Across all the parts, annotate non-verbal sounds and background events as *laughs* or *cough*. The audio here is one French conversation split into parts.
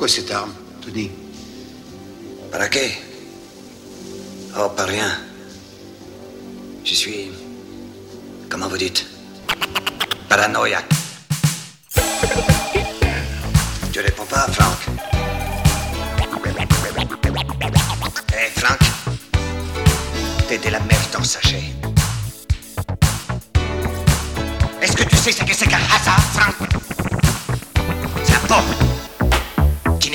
Pourquoi cette arme, Tony Para qué Oh, pas rien. Je suis. Comment vous dites Paranoïaque. Tu réponds pas, Franck Hé, Franck T'es de la merde en sachet. Est-ce que tu sais ce que c'est qu'un hasard, Franck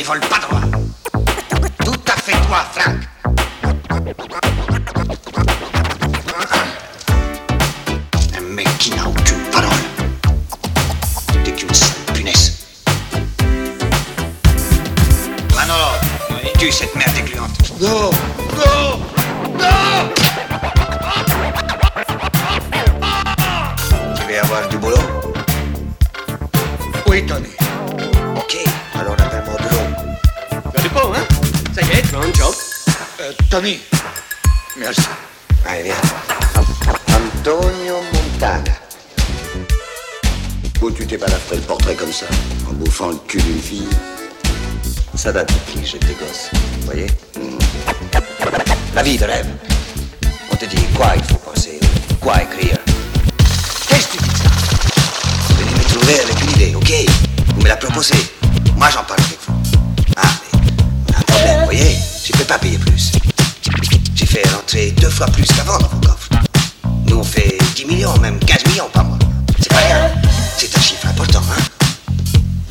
vole pas droit. Tony. Merci. Allez, viens. Antonio Montana. Où tu t'es baladé le portrait comme ça, en bouffant le cul d'une fille? Ça date depuis que j'étais gosse. Vous voyez? La vie de rêve. On te dit quoi il faut penser, quoi écrire. Qu'est-ce que tu dis ça? Venez me trouver avec une idée, ok? Vous me la proposez. Moi j'en parle avec vous. Ah, mais on a un problème, vous voyez? Je peux pas payer plus. Deux fois plus qu'avant dans vos coffres. Nous on fait 10 millions, même 15 millions par mois. C'est pas rien. C'est un chiffre important, hein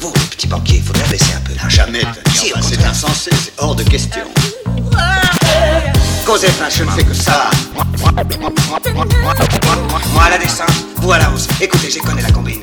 Vous, les petits banquiers, il faudrait laisser un peu là. Jamais. Si, Enfin, au c'est insensé, c'est hors de question. Franchement. Je ne fais que ça. Moi à la descente, vous à la hausse. Écoutez, j'ai connais la combine.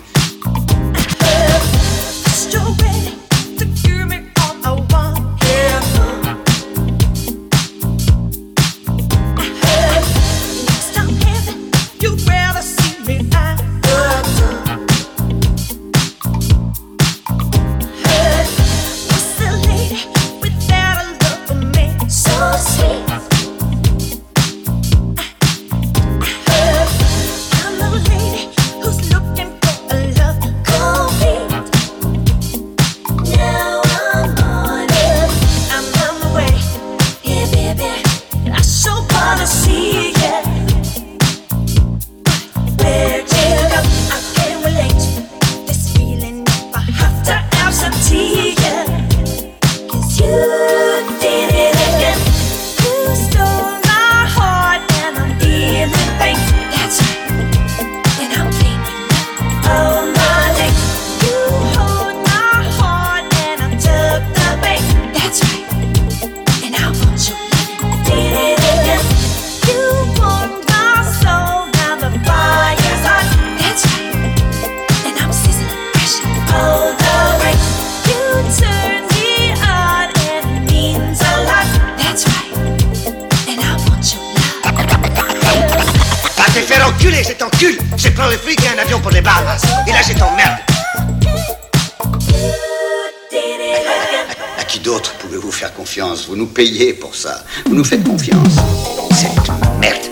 Enculer, je t'encule Je prends le fric et un avion pour les Bahamas. Et là, je t'emmerde. À qui d'autre pouvez-vous faire confiance? Vous nous payez pour ça. Vous nous faites confiance. Cette merde.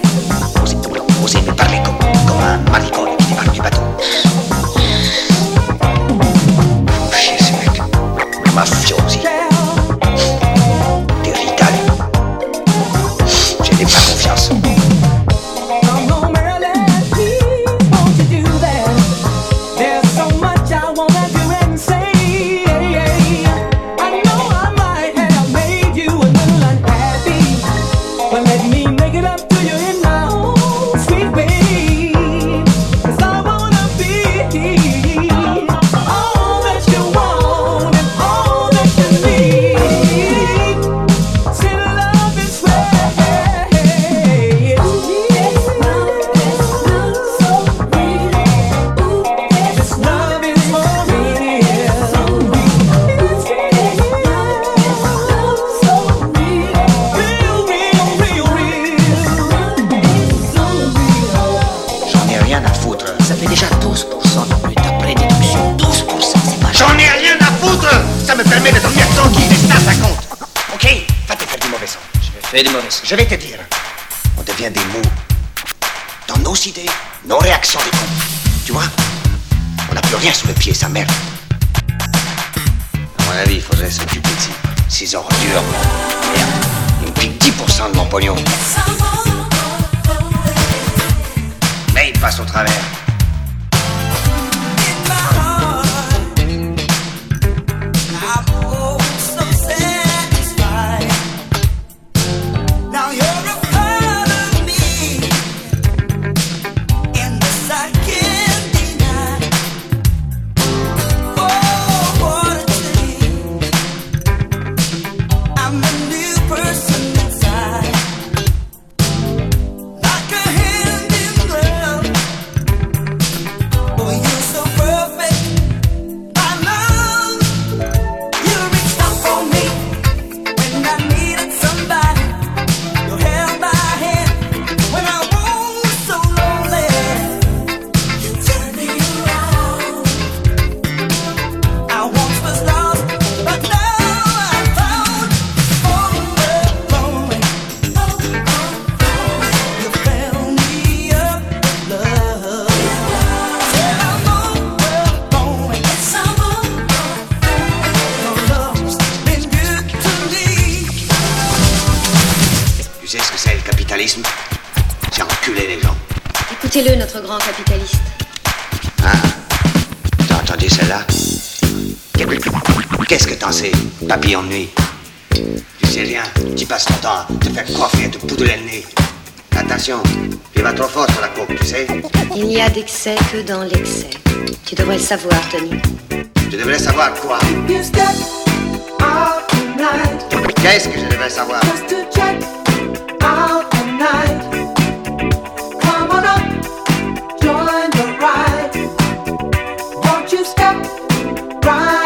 Je vais faire du mauvais sang. Je vais te dire. On devient des mous. Dans nos idées, nos réactions des cons. Tu vois On n'a plus rien sous le pied, ça merde. mon avis, il faudrait s'occuper de ces, ces ordures. Merde, il me pique 10% de mon pognon. Mais il passe au travers. Capitaliste. Ah, t'as entendu celle-là? Qu'est-ce que t'en sais, papillon de nuit Tu sais rien, tu passes ton temps à te faire coiffer et te poudrer le nez. Attention, tu vas trop fort sur la coke, tu sais Il n'y a d'excès que dans l'excès. Tu devrais le savoir, Tony. Tu devrais savoir quoi? Qu'est-ce que je devrais savoir? side.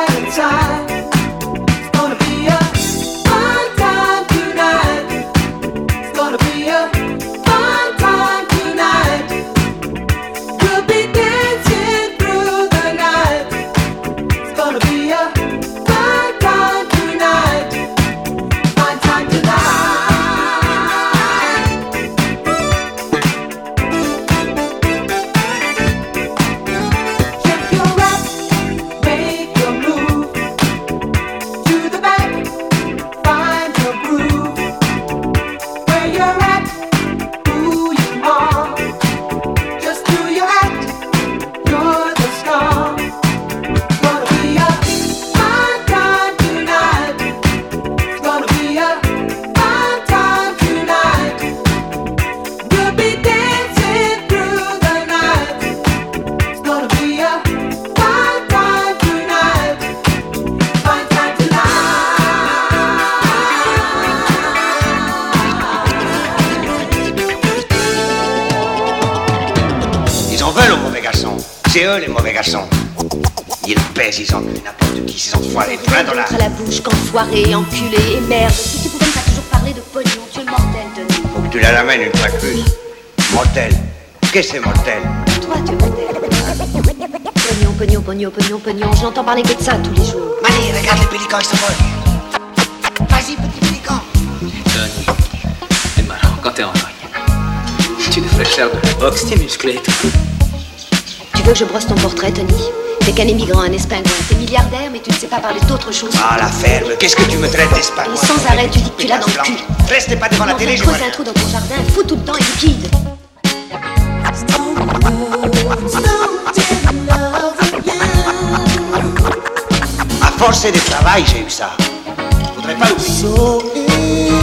Eux les mauvais garçons. Ils pèsent, ils enculent n'importe qui, ces enfoirés, plein dans la... Contre la bouche, qu'enfoiré, enculé et merde. Si tu pouvais pas toujours parler de pognon, tu es mortel, Tony. Faut que tu la ramènes une fois de plus. Mortel. Qu'est-ce que c'est mortel? Toi, tu es mortel. Pognon, pognon, pognon, pognon, pognon. J'entends parler que de ça tous les jours. Mani, regarde les pélicans, ils s'envolent. Vas-y, petit pélican. Tony, t'es marrant quand t'es en. Tu devrais faire de la boxe, t'es musclé et tout. Tu veux que je brosse ton portrait, Tony T'es qu'un émigrant, un espingouin. T'es milliardaire, mais tu ne sais pas parler d'autre chose. Ah, la ferme, qu'est-ce que tu me traites d'espagnol Et sans arrêt, tu dis que tu l'as dans le cul. Restez pas devant la télé, je vois creuser un trou dans ton jardin, fous tout le temps et liquide. À force de travail, j'ai eu ça. Faudrait pas l'oublier.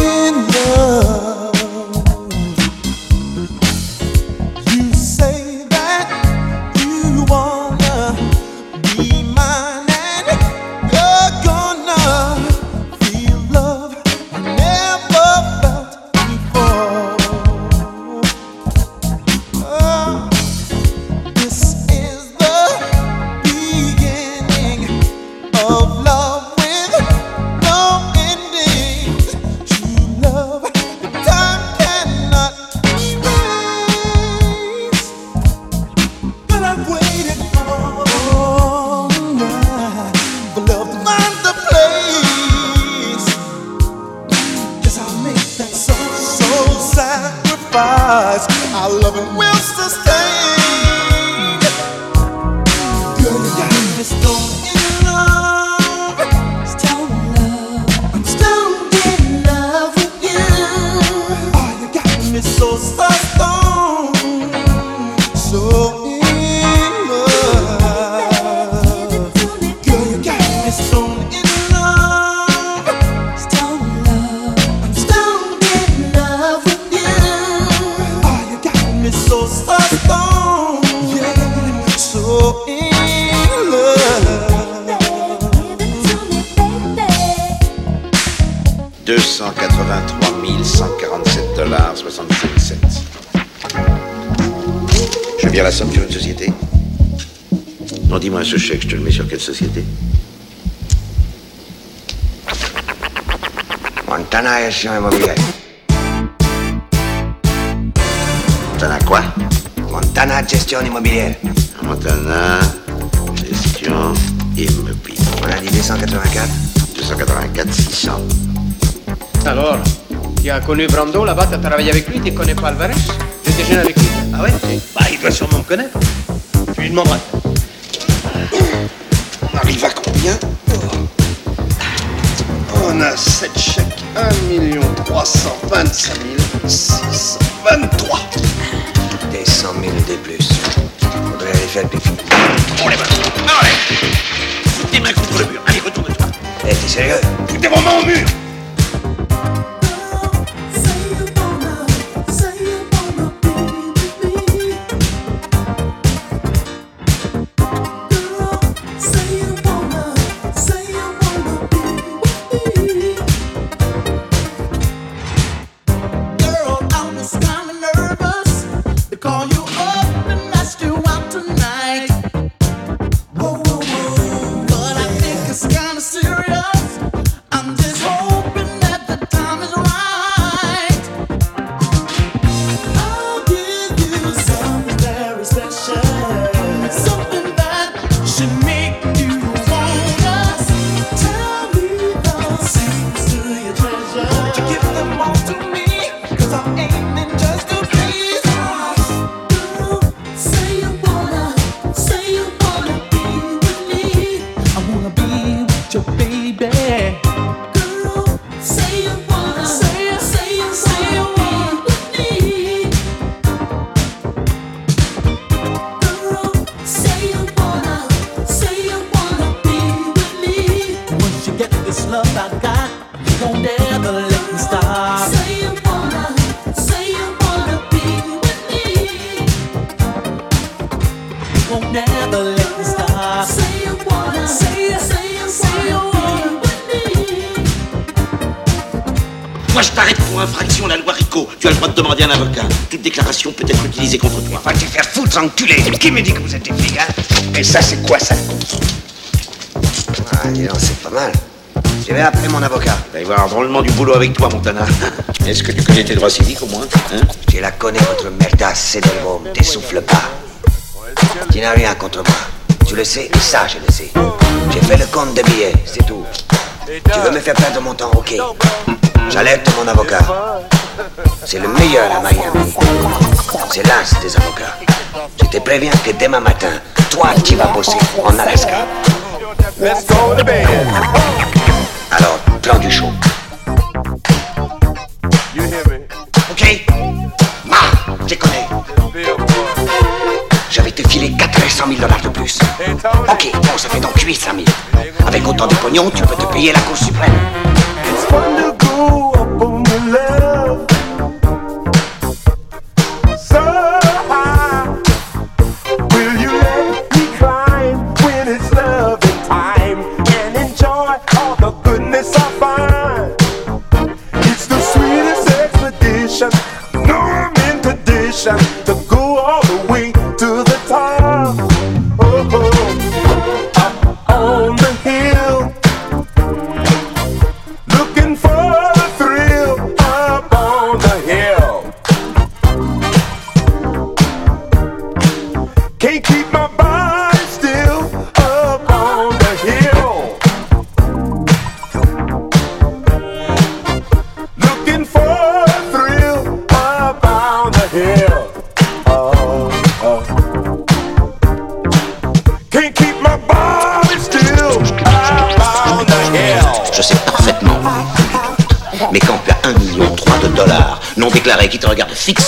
Connu Brando là-bas, tu as travaillé avec lui, tu connais pas Alvarez Je déjeune avec lui. Ah ouais Bah, il doit sûrement me connaître. Tu lui demanderas. On arrive à combien On a 7 chèques. 1 325 623. Des 100 000 de plus. Faudrait aller faire pipi. On les va. Allez Foutez mains contre le mur. Allez, retourne-toi. Eh, t'es sérieux? Foutez vos mains au mur won't ever let me stop. Say you wanna, say, say you, say you wanna with me. Moi, je t'arrête pour infraction à la loi RICO. Tu as le droit de demander un avocat. Toute déclaration peut être utilisée contre toi. Va te faire foutre, enculé Qui me dit que vous êtes des flics, hein Et ça, c'est quoi ça? Ah, dis donc, c'est pas mal. Je vais appeler mon avocat. Il va y avoir drôlement du boulot avec toi, Montana. *laughs* Est-ce que tu connais tes droits civiques au moins hein? Je la connais, votre merdasse, c'est de l'homme. T'essouffle pas. Tu n'as rien contre moi. Tu le sais, et ça, je le sais. J'ai fait le compte des billets, c'est tout. Tu veux me faire perdre mon temps, ok. J'alerte mon avocat. C'est le meilleur à Miami. C'est l'as des avocats. Je te préviens que demain matin, toi, tu vas bosser en Alaska. Alors, plan du show. Ok? Ma, je connais. Filer 400 000 dollars de plus. Ok, bon, ça fait donc 800 000. Avec autant de pognon, tu peux te payer la Cour suprême.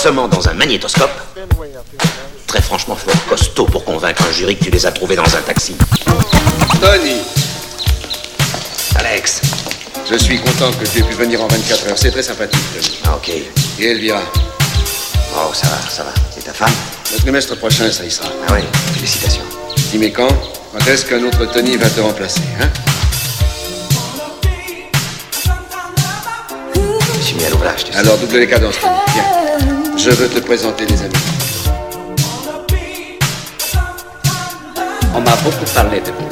Fixement dans un magnétoscope, très franchement, faut être costaud pour convaincre un jury que tu les as trouvés dans un taxi. Tony, Alex. je suis content que tu aies pu venir en 24 heures. C'est très sympathique, Tony. Ah, ok. Et Elvira, Oh, ça va, ça va. Et ta femme? Le trimestre prochain, ça y sera. Ah oui, félicitations. Estimez quand? Quand est-ce qu'un autre Tony va te remplacer, hein? Ooh, mis à l'ouvrage, tu sais. Alors, double les cadences, Tony. Viens. Je veux te présenter les amis. On m'a beaucoup parlé de vous,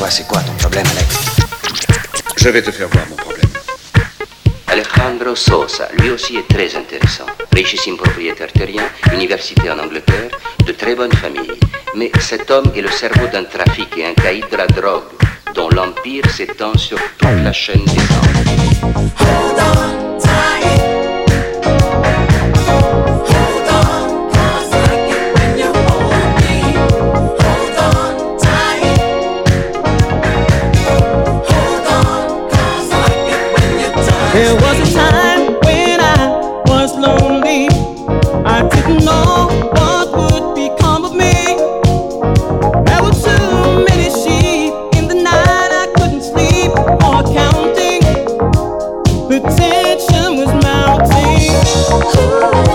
toi, c'est quoi ton problème, Alex Je vais te faire voir mon problème. Alejandro Sosa, lui aussi est très intéressant. Richissime propriétaire terrien, université en Angleterre, de très bonne famille. Mais cet homme est le cerveau d'un trafic et un caïd de la drogue, dont l'empire s'étend sur toute la chaîne des temps. There was a time when I was lonely. I didn't know what would become of me. There were too many sheep in the night. I couldn't sleep or counting. The tension was mounting.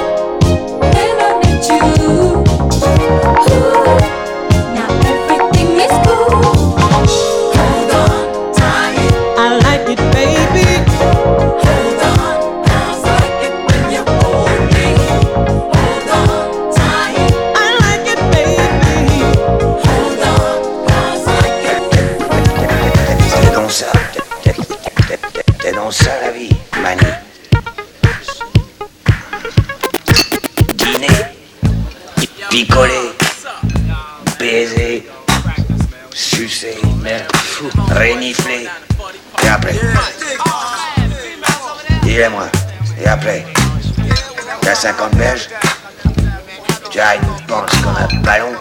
Et après T'as 50 berges Tu as une pense comme un ballon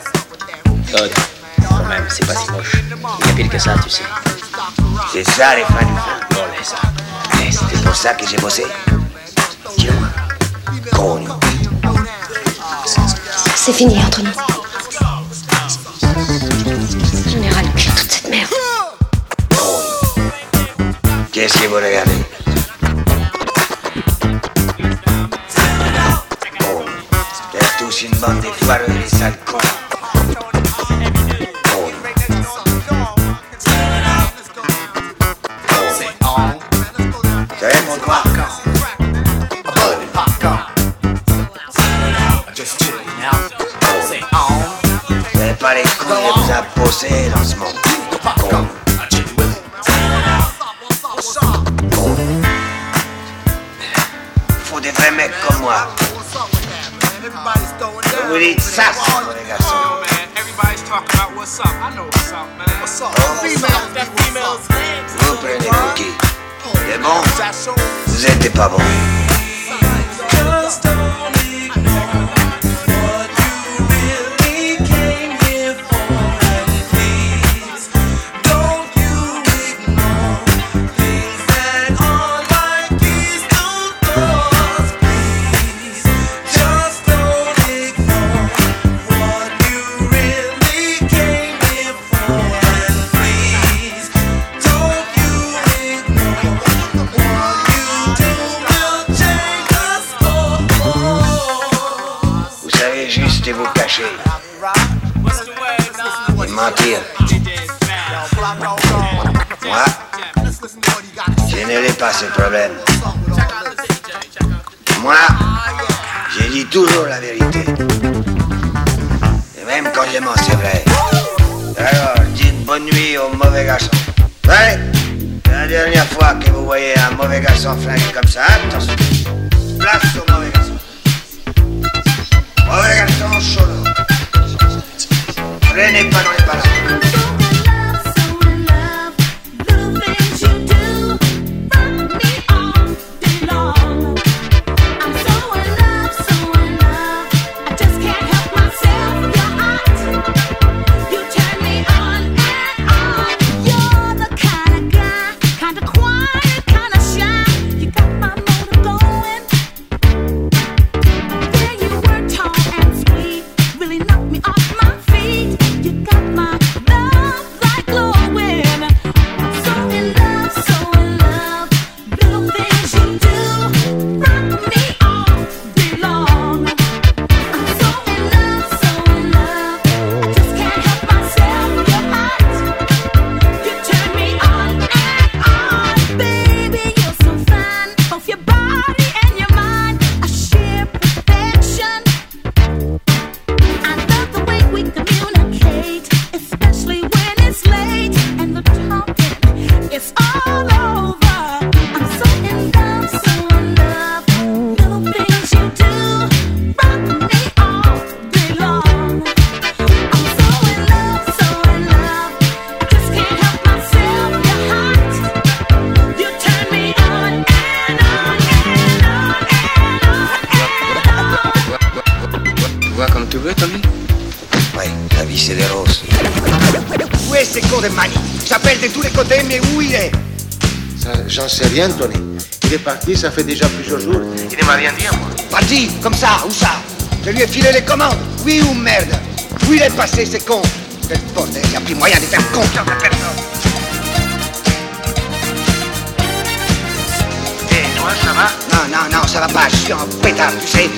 Todd, quand même, c'est pas si moche. Il y a pire que ça, tu sais. C'est ça les fins du fin. Bon, laisse ça. Et c'est pour ça que j'ai bossé. Nom. C'est fini entre nous. J'en ai ras le cul de toute cette merde. Qu'est-ce que vous regardez? Pas ce problème. Moi, j'ai dit toujours la vérité. Et même quand je mens, c'est vrai. Alors, dites bonne nuit au mauvais garçon. Ouais La dernière fois que vous voyez un mauvais garçon flingué comme ça, rien, Tony. Il est parti, ça fait déjà plusieurs jours. Il ne m'a rien dit à moi. Parti, comme ça, où ça Je lui ai filé les commandes. Oui ou merde Où il est passé, ce con Quel bordel, il n'y a plus moyen de faire confiance à personne. Et toi, ça va? Non, non, non, ça va pas, je suis en pétard, tu sais.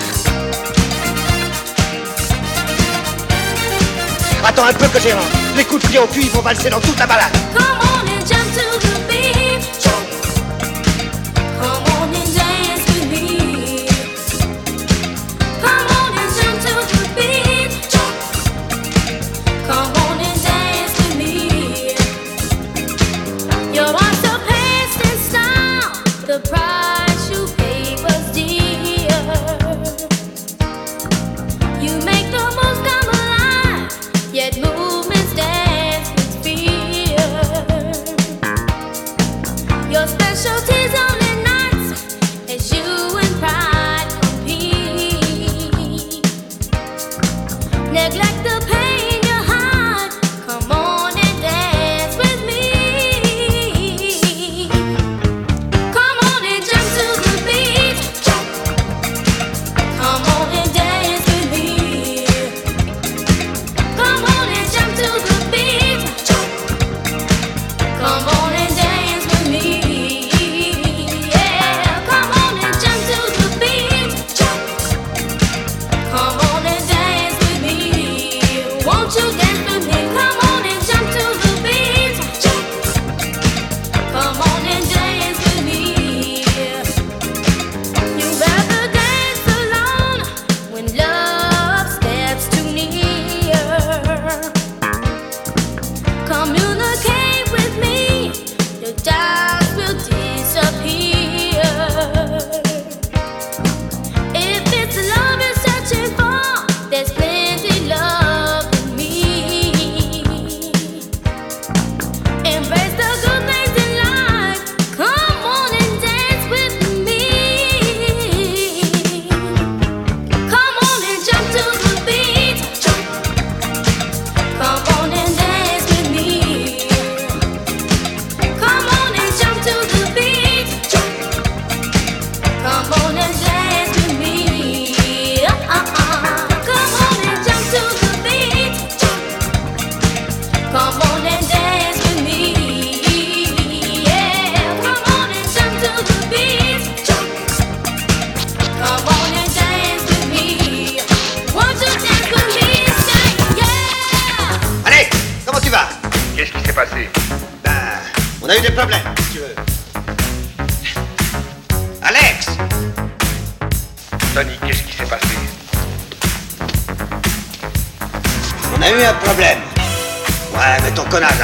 Attends un peu que j'ai rentre. Les coups de pied au cul, ils vont valser dans toute la balade.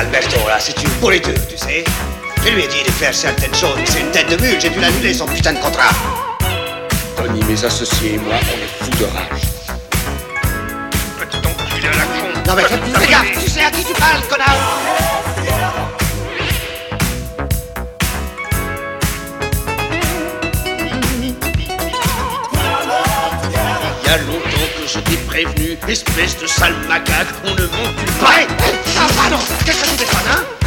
Alberto, là, c'est une pourriture, tu sais. Je lui ai dit de faire certaines choses, c'est une tête de mule, j'ai dû l'annuler son putain de contrat. Tony, mes associés et moi, on est fous de rage. Petit enculé à la con. Non mais fais, gaffe, tu sais à qui tu parles, connard je t'ai prévenu, espèce de sale macaque, on ne monte pas. Hey, hey, ah, non, qu'est-ce que ça vous hein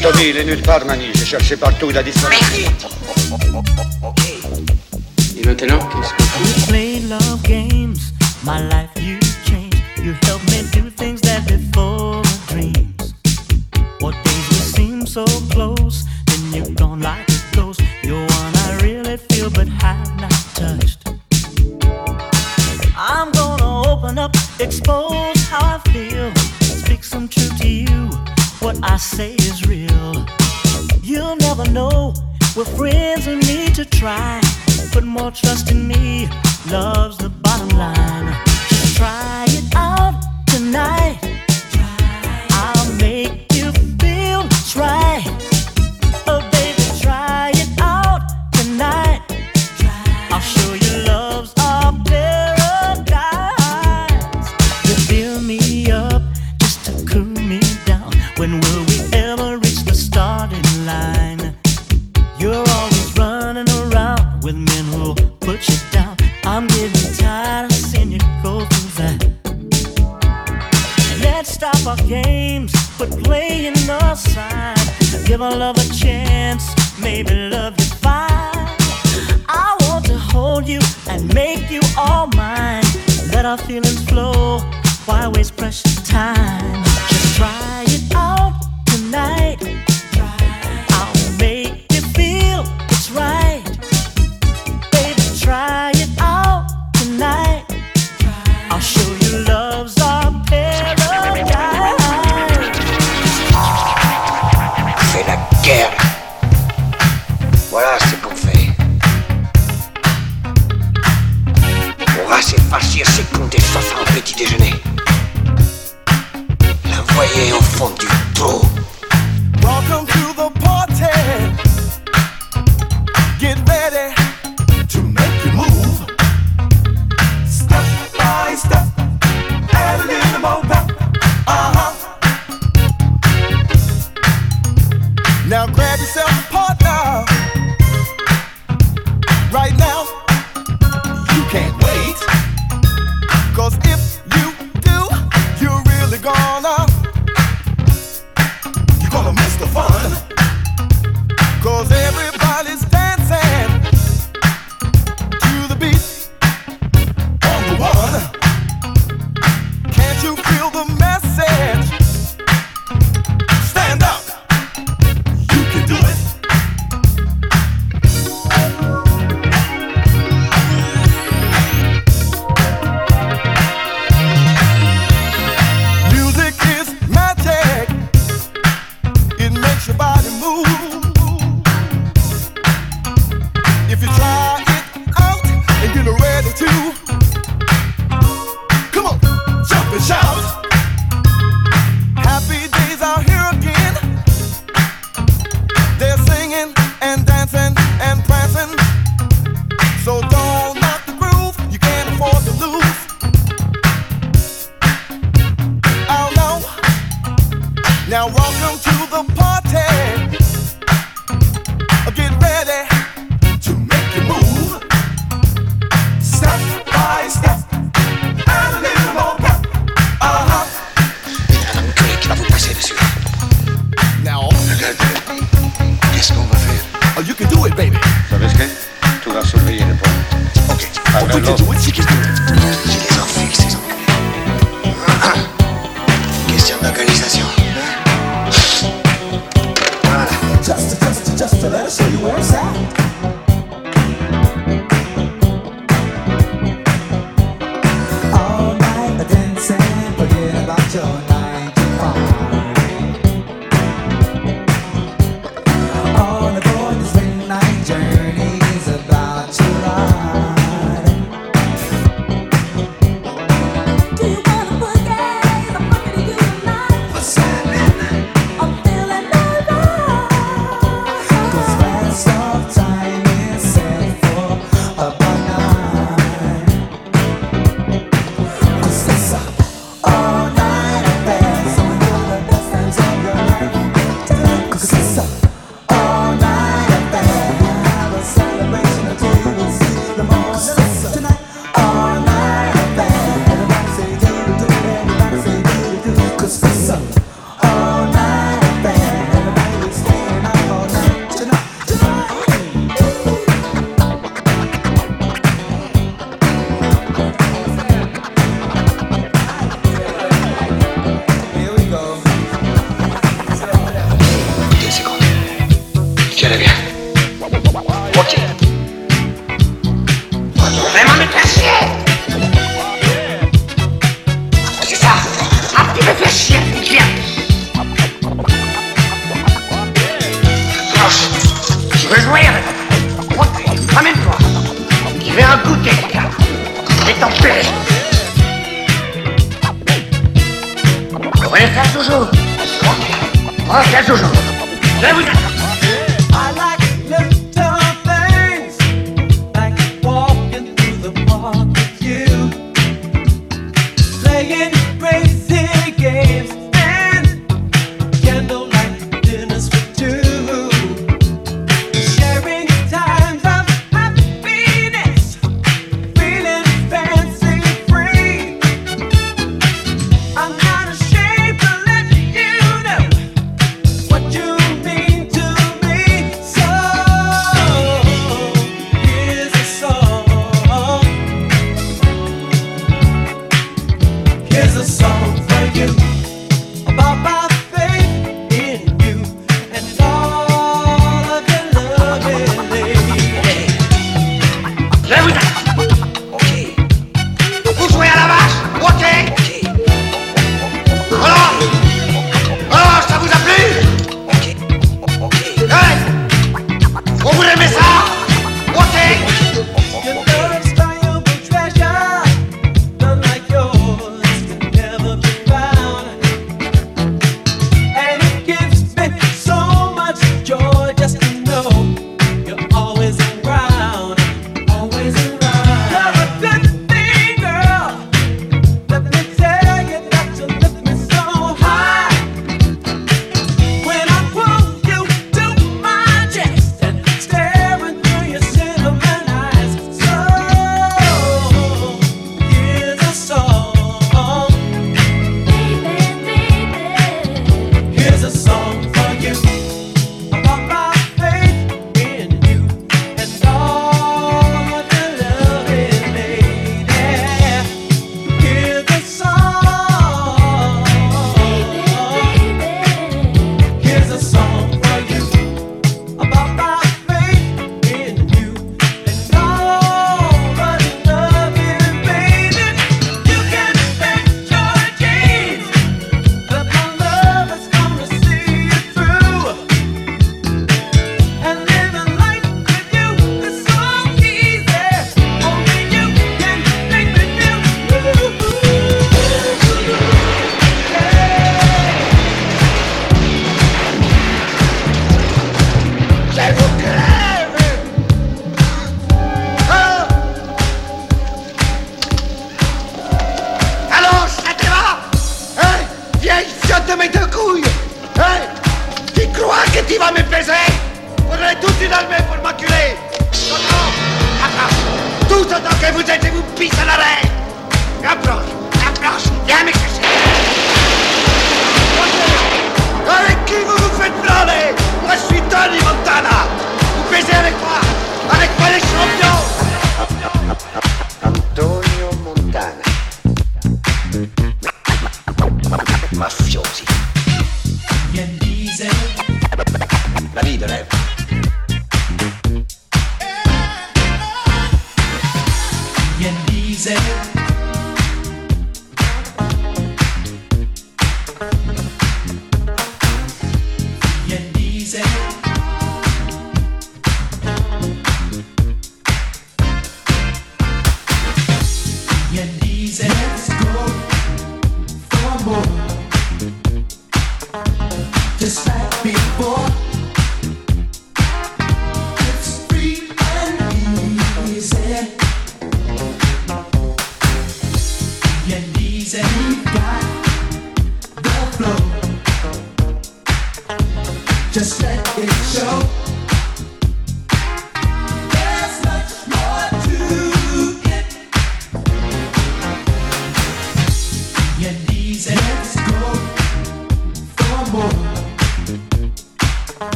Tony, Tony, il est nulle part, Mani. J'ai cherché partout, il a disparu. Et maintenant, qu'est-ce qu'on fait? of a chance. Maybe love you fine. I want to hold you and make you all mine. Let our feelings flow. Why waste precious?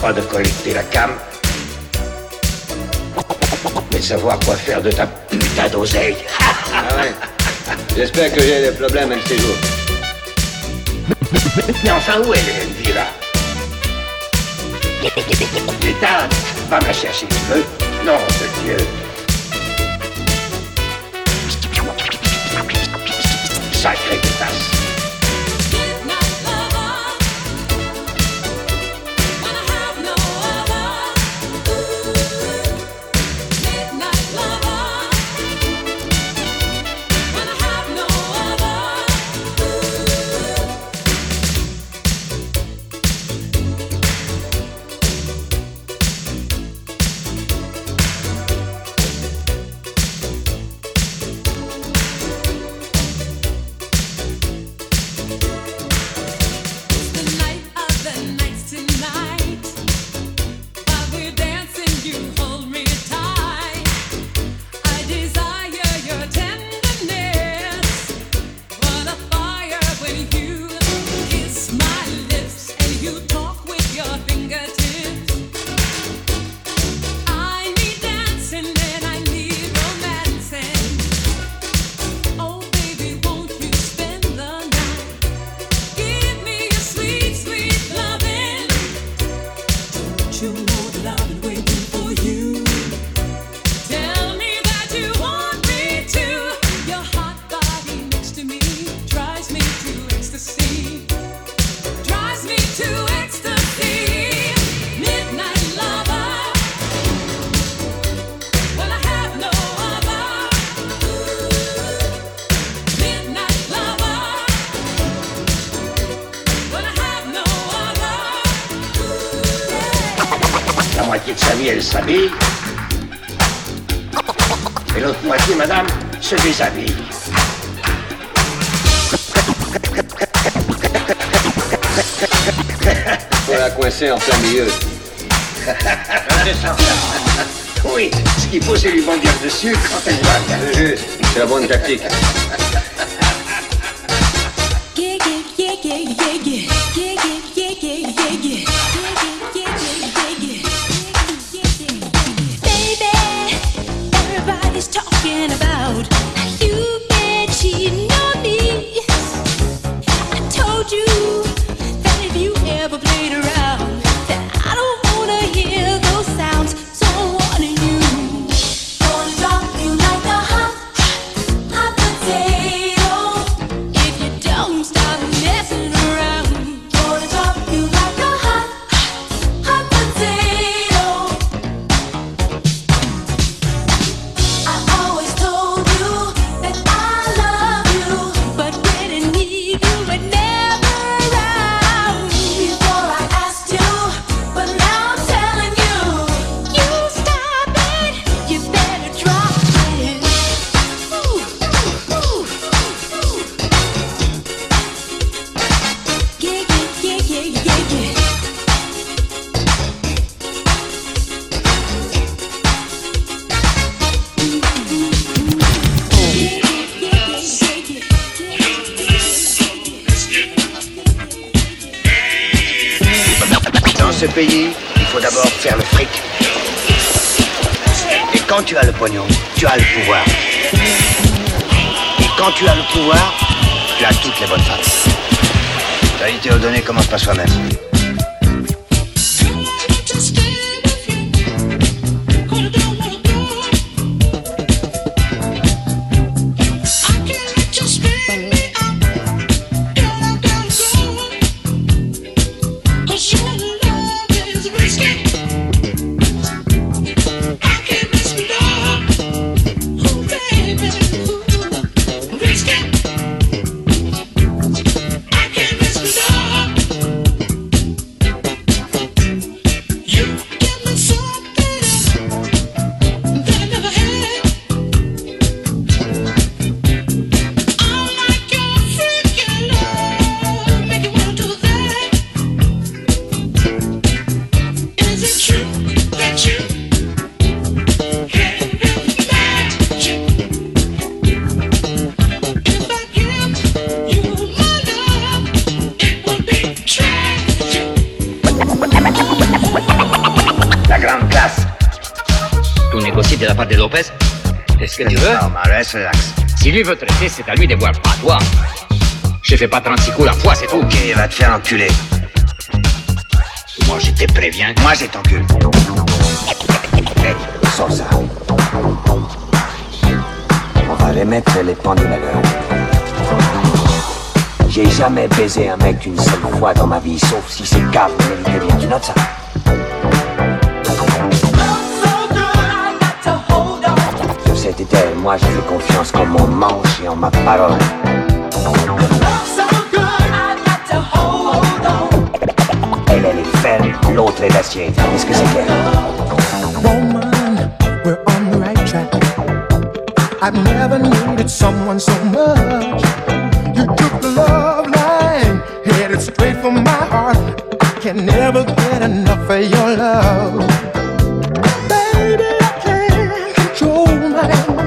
pas de collecter la cam, mais savoir quoi faire de ta putain d'oseille. Ah J'espère que j'ai des problèmes un de ces jours. Mais enfin, où est le MV là L'État va me la chercher, tu veux? Non, de Dieu. Sacré détasse. elle s'habille. Et l'autre moitié, madame, se déshabille. Voilà coincé en plein milieu. *laughs* oui, ce qu'il faut, c'est lui vendre de sucre quand elle va. C'est la bonne tactique. Quand tu as le pognon, tu as le pouvoir. Et quand tu as le pouvoir, tu as toutes les bonnes femmes. Qualité aux données commence par soi-même. Grande classe. Tout négocie de la part de Lopez? Est-ce que tu veux? Normal, reste relax. Si lui veut traiter, c'est à lui de voir, pas toi. Je fais pas 36 coups la fois, c'est tout. Ok, va te faire enculer. Moi, je te préviens. Moi, j'ai t'encule. Hey, sans ça. On va remettre les pendules à l'heure. J'ai jamais baisé un mec une seule fois dans ma vie, sauf si c'est cave méritait bien. Tu notes ça Cette moi confiance et en ma parole. Elle, elle est ferme, l'autre est d'acier. Est-ce que c'est the. I've never needed someone so much. You took the love line, headed straight for my heart. I can never get enough of your love.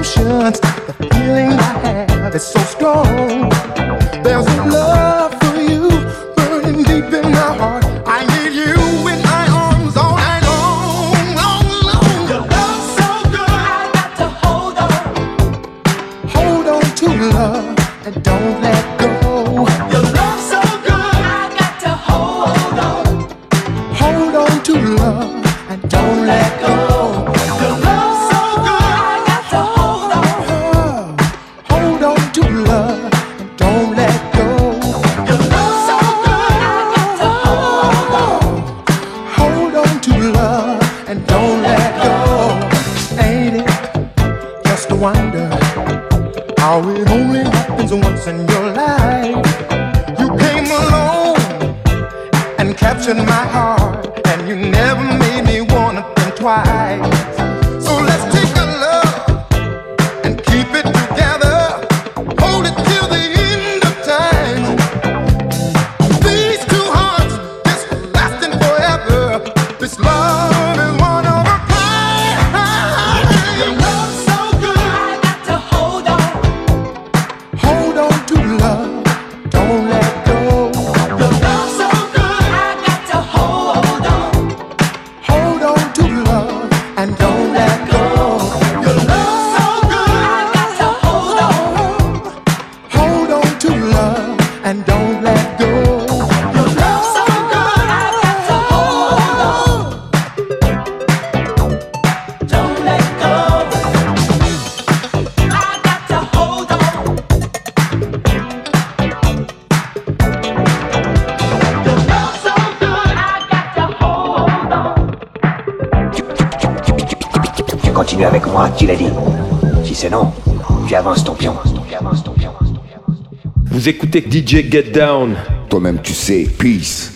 Emotions. The feeling I have is so strong. Écoutez DJ Get Down. Toi-même, tu sais, peace.